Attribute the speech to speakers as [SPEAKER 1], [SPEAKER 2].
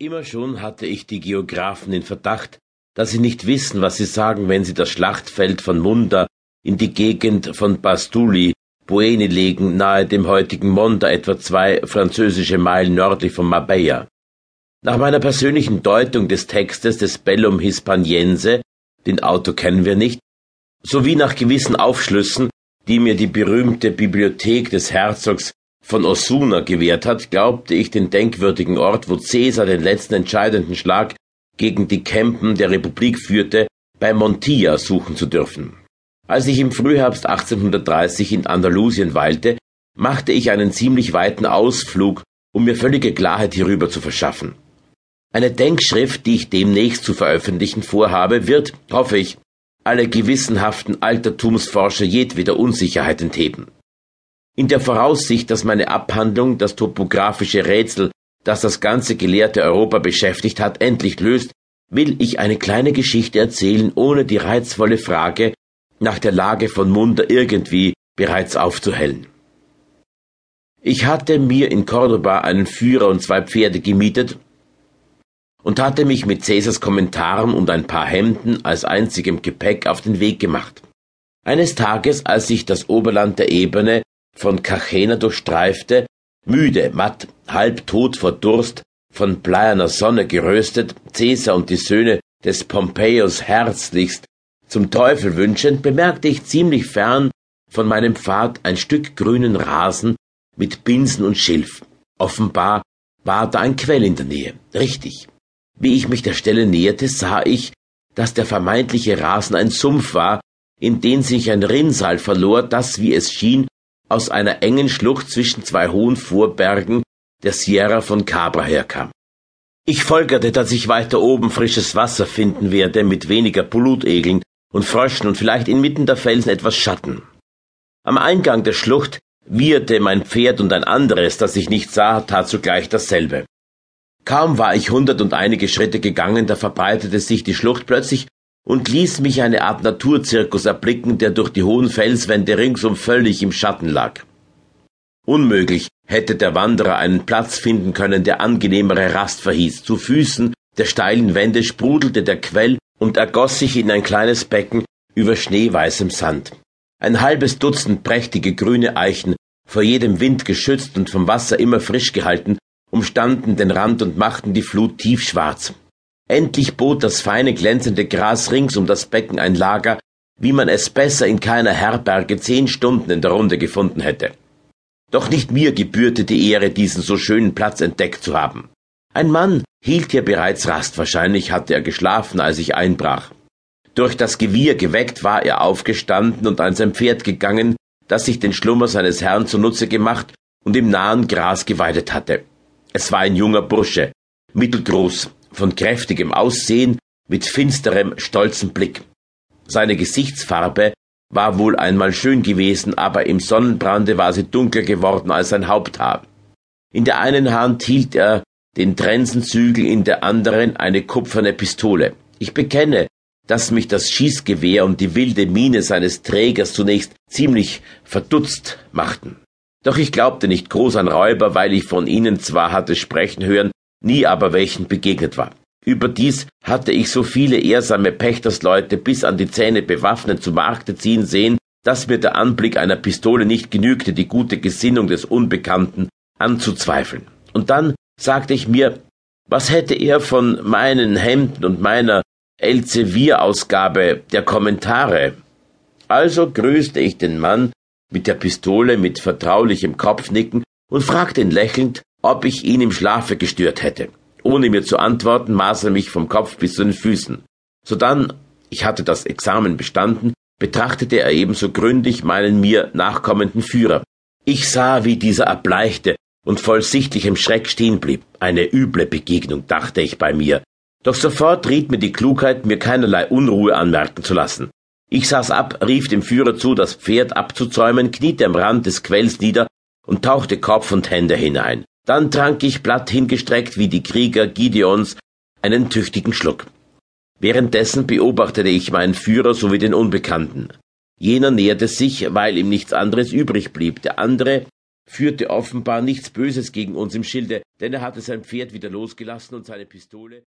[SPEAKER 1] Immer schon hatte ich die Geographen in Verdacht, dass sie nicht wissen, was sie sagen, wenn sie das Schlachtfeld von Munda in die Gegend von Bastuli, Bueni legen, nahe dem heutigen Monda, etwa zwei französische Meilen nördlich von Marbella. Nach meiner persönlichen Deutung des Textes des Bellum Hispaniense, den Autor kennen wir nicht, sowie nach gewissen Aufschlüssen, die mir die berühmte Bibliothek des Herzogs von Osuna gewährt hat, glaubte ich den denkwürdigen Ort, wo Caesar den letzten entscheidenden Schlag gegen die Campen der Republik führte, bei Montilla suchen zu dürfen. Als ich im Frühherbst 1830 in Andalusien weilte, machte ich einen ziemlich weiten Ausflug, um mir völlige Klarheit hierüber zu verschaffen. Eine Denkschrift, die ich demnächst zu veröffentlichen vorhabe, wird, hoffe ich, alle gewissenhaften Altertumsforscher jedweder Unsicherheit entheben. In der Voraussicht, dass meine Abhandlung das topografische Rätsel, das das ganze gelehrte Europa beschäftigt hat, endlich löst, will ich eine kleine Geschichte erzählen, ohne die reizvolle Frage nach der Lage von Munda irgendwie bereits aufzuhellen. Ich hatte mir in Cordoba einen Führer und zwei Pferde gemietet und hatte mich mit Cäsars Kommentaren und ein paar Hemden als einzigem Gepäck auf den Weg gemacht. Eines Tages, als ich das Oberland der Ebene von Carchena durchstreifte, müde, matt, halb tot vor Durst, von bleierner Sonne geröstet, Cäsar und die Söhne des Pompeius herzlichst zum Teufel wünschend, bemerkte ich ziemlich fern von meinem Pfad ein Stück grünen Rasen mit Binsen und Schilf. Offenbar war da ein Quell in der Nähe. Richtig. Wie ich mich der Stelle näherte, sah ich, dass der vermeintliche Rasen ein Sumpf war, in den sich ein Rinnsal verlor, das, wie es schien, aus einer engen Schlucht zwischen zwei hohen Vorbergen der Sierra von Cabra herkam. Ich folgerte, dass ich weiter oben frisches Wasser finden werde mit weniger Blutegeln und Fröschen und vielleicht inmitten der Felsen etwas Schatten. Am Eingang der Schlucht wieherte mein Pferd und ein anderes, das ich nicht sah, tat zugleich dasselbe. Kaum war ich hundert und einige Schritte gegangen, da verbreitete sich die Schlucht plötzlich und ließ mich eine Art Naturzirkus erblicken, der durch die hohen Felswände ringsum völlig im Schatten lag. Unmöglich hätte der Wanderer einen Platz finden können, der angenehmere Rast verhieß. Zu Füßen der steilen Wände sprudelte der Quell und ergoss sich in ein kleines Becken über schneeweißem Sand. Ein halbes Dutzend prächtige grüne Eichen, vor jedem Wind geschützt und vom Wasser immer frisch gehalten, umstanden den Rand und machten die Flut tiefschwarz. Endlich bot das feine glänzende Gras rings um das Becken ein Lager, wie man es besser in keiner Herberge zehn Stunden in der Runde gefunden hätte. Doch nicht mir gebührte die Ehre, diesen so schönen Platz entdeckt zu haben. Ein Mann hielt hier bereits Rast, wahrscheinlich hatte er geschlafen, als ich einbrach. Durch das Gewieher geweckt war er aufgestanden und an sein Pferd gegangen, das sich den Schlummer seines Herrn zunutze gemacht und im nahen Gras geweidet hatte. Es war ein junger Bursche, mittelgroß, von kräftigem Aussehen, mit finsterem, stolzem Blick. Seine Gesichtsfarbe war wohl einmal schön gewesen, aber im Sonnenbrande war sie dunkler geworden als sein Haupthaar. In der einen Hand hielt er den Trensenzügel, in der anderen eine kupferne Pistole. Ich bekenne, dass mich das Schießgewehr und die wilde Miene seines Trägers zunächst ziemlich verdutzt machten. Doch ich glaubte nicht groß an Räuber, weil ich von ihnen zwar hatte sprechen hören, nie aber welchen begegnet war. Überdies hatte ich so viele ehrsame Pächtersleute bis an die Zähne bewaffnet zu Markte ziehen sehen, dass mir der Anblick einer Pistole nicht genügte, die gute Gesinnung des Unbekannten anzuzweifeln. Und dann sagte ich mir, was hätte er von meinen Hemden und meiner Elsevier-Ausgabe der Kommentare? Also grüßte ich den Mann mit der Pistole mit vertraulichem Kopfnicken und fragte ihn lächelnd, ob ich ihn im Schlafe gestört hätte. Ohne mir zu antworten, maß er mich vom Kopf bis zu den Füßen. Sodann, ich hatte das Examen bestanden, betrachtete er ebenso gründlich meinen mir nachkommenden Führer. Ich sah, wie dieser erbleichte und voll sichtlichem Schreck stehen blieb. Eine üble Begegnung, dachte ich bei mir. Doch sofort riet mir die Klugheit, mir keinerlei Unruhe anmerken zu lassen. Ich saß ab, rief dem Führer zu, das Pferd abzuzäumen, kniete am Rand des Quells nieder und tauchte Kopf und Hände hinein. Dann trank ich platt hingestreckt wie die Krieger Gideons einen tüchtigen Schluck. Währenddessen beobachtete ich meinen Führer sowie den Unbekannten. Jener näherte sich, weil ihm nichts anderes übrig blieb, der andere führte offenbar nichts Böses gegen uns im Schilde, denn er hatte sein Pferd wieder losgelassen und seine Pistole